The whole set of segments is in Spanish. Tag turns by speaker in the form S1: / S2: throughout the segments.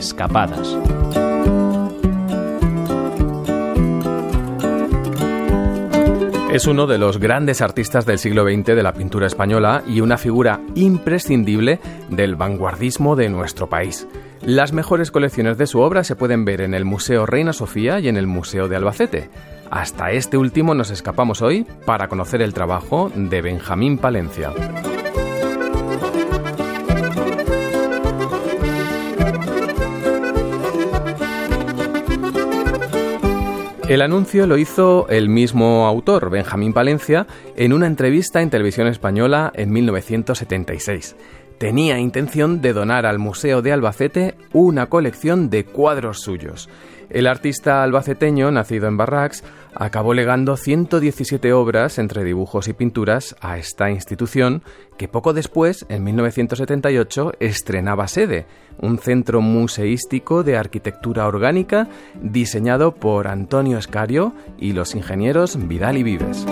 S1: Escapadas.
S2: Es uno de los grandes artistas del siglo XX de la pintura española y una figura imprescindible del vanguardismo de nuestro país. Las mejores colecciones de su obra se pueden ver en el Museo Reina Sofía y en el Museo de Albacete. Hasta este último nos escapamos hoy para conocer el trabajo de Benjamín Palencia. El anuncio lo hizo el mismo autor, Benjamín Palencia, en una entrevista en televisión española en 1976. Tenía intención de donar al Museo de Albacete una colección de cuadros suyos. El artista albaceteño, nacido en Barracks, acabó legando 117 obras entre dibujos y pinturas a esta institución que poco después, en 1978, estrenaba sede, un centro museístico de arquitectura orgánica diseñado por Antonio Escario y los ingenieros Vidal y Vives.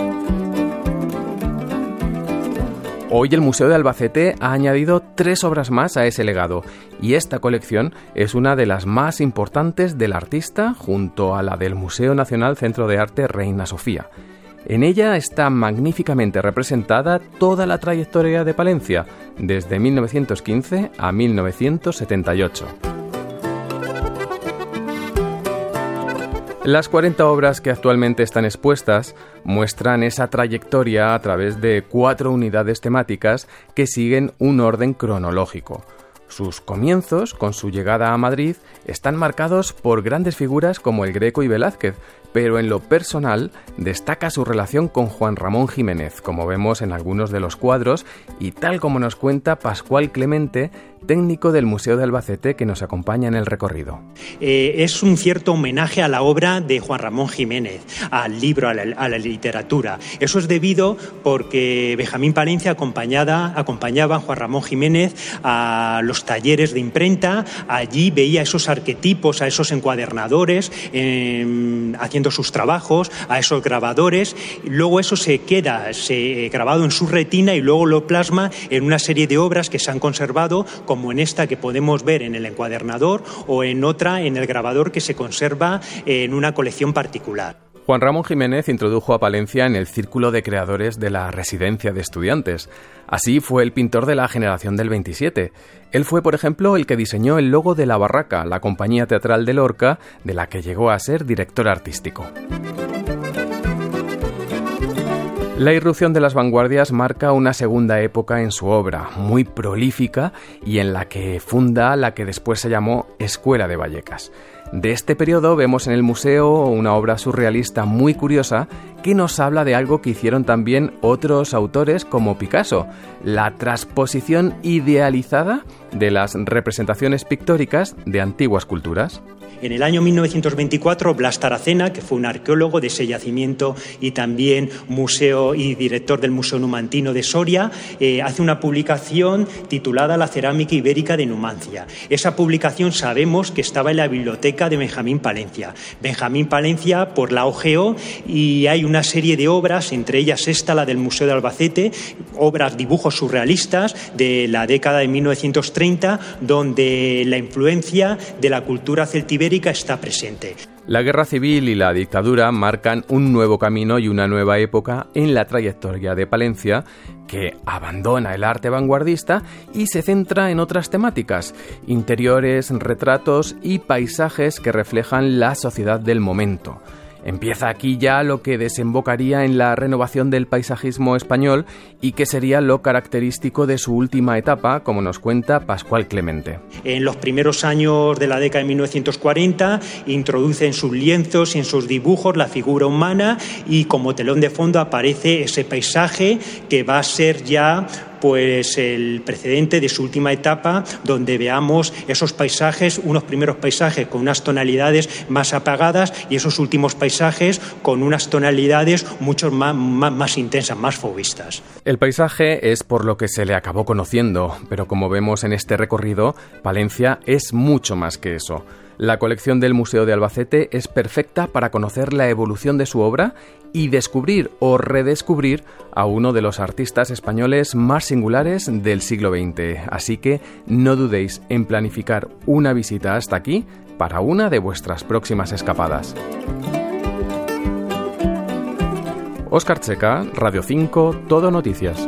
S2: Hoy el Museo de Albacete ha añadido tres obras más a ese legado y esta colección es una de las más importantes del artista junto a la del Museo Nacional Centro de Arte Reina Sofía. En ella está magníficamente representada toda la trayectoria de Palencia, desde 1915 a 1978. Las 40 obras que actualmente están expuestas muestran esa trayectoria a través de cuatro unidades temáticas que siguen un orden cronológico. Sus comienzos, con su llegada a Madrid, están marcados por grandes figuras como el Greco y Velázquez, pero en lo personal destaca su relación con Juan Ramón Jiménez, como vemos en algunos de los cuadros, y tal como nos cuenta Pascual Clemente, técnico del Museo de Albacete que nos acompaña en el recorrido.
S3: Eh, es un cierto homenaje a la obra de Juan Ramón Jiménez, al libro, a la, literatura. Eso es debido porque Benjamín Palencia acompañaba a Juan Ramón Jiménez a los talleres de imprenta, allí veía esos arquetipos, a esos encuadernadores, haciendo sus trabajos, a esos grabadores, luego eso se queda se, grabado en su retina y luego lo plasma en una serie de obras que se han conservado como en esta que podemos ver en el encuadernador o en otra en el grabador que se conserva en una colección particular.
S2: Juan Ramón Jiménez introdujo a Palencia en el círculo de creadores de la residencia de estudiantes. Así fue el pintor de la generación del 27. Él fue, por ejemplo, el que diseñó el logo de La Barraca, la compañía teatral de Lorca, de la que llegó a ser director artístico. La irrupción de las vanguardias marca una segunda época en su obra, muy prolífica y en la que funda la que después se llamó Escuela de Vallecas. De este periodo vemos en el museo una obra surrealista muy curiosa que nos habla de algo que hicieron también otros autores como Picasso, la transposición idealizada de las representaciones pictóricas de antiguas culturas.
S3: En el año 1924, Blas Taracena, que fue un arqueólogo de ese yacimiento y también museo y director del Museo Numantino de Soria, eh, hace una publicación titulada La cerámica ibérica de Numancia. Esa publicación sabemos que estaba en la biblioteca de Benjamín Palencia. Benjamín Palencia por la OGEO y hay una serie de obras, entre ellas esta, la del Museo de Albacete, obras, dibujos surrealistas de la década de 1930, donde la influencia de la cultura celtibérica está presente.
S2: La guerra civil y la dictadura marcan un nuevo camino y una nueva época en la trayectoria de Palencia, que abandona el arte vanguardista y se centra en otras temáticas, interiores, retratos y paisajes que reflejan la sociedad del momento. Empieza aquí ya lo que desembocaría en la renovación del paisajismo español y que sería lo característico de su última etapa, como nos cuenta Pascual Clemente.
S3: En los primeros años de la década de 1940 introduce en sus lienzos y en sus dibujos la figura humana y como telón de fondo aparece ese paisaje que va a ser ya pues el precedente de su última etapa, donde veamos esos paisajes, unos primeros paisajes con unas tonalidades más apagadas y esos últimos paisajes con unas tonalidades mucho más, más, intensas, más fobistas.
S2: El paisaje es por lo que se le acabó conociendo, pero como vemos en este recorrido, Palencia es mucho más que eso. La colección del Museo de Albacete es perfecta para conocer la evolución de su obra y descubrir o redescubrir a uno de los artistas españoles más singulares del siglo XX. Así que no dudéis en planificar una visita hasta aquí para una de vuestras próximas escapadas. Oscar Checa, Radio 5, Todo Noticias.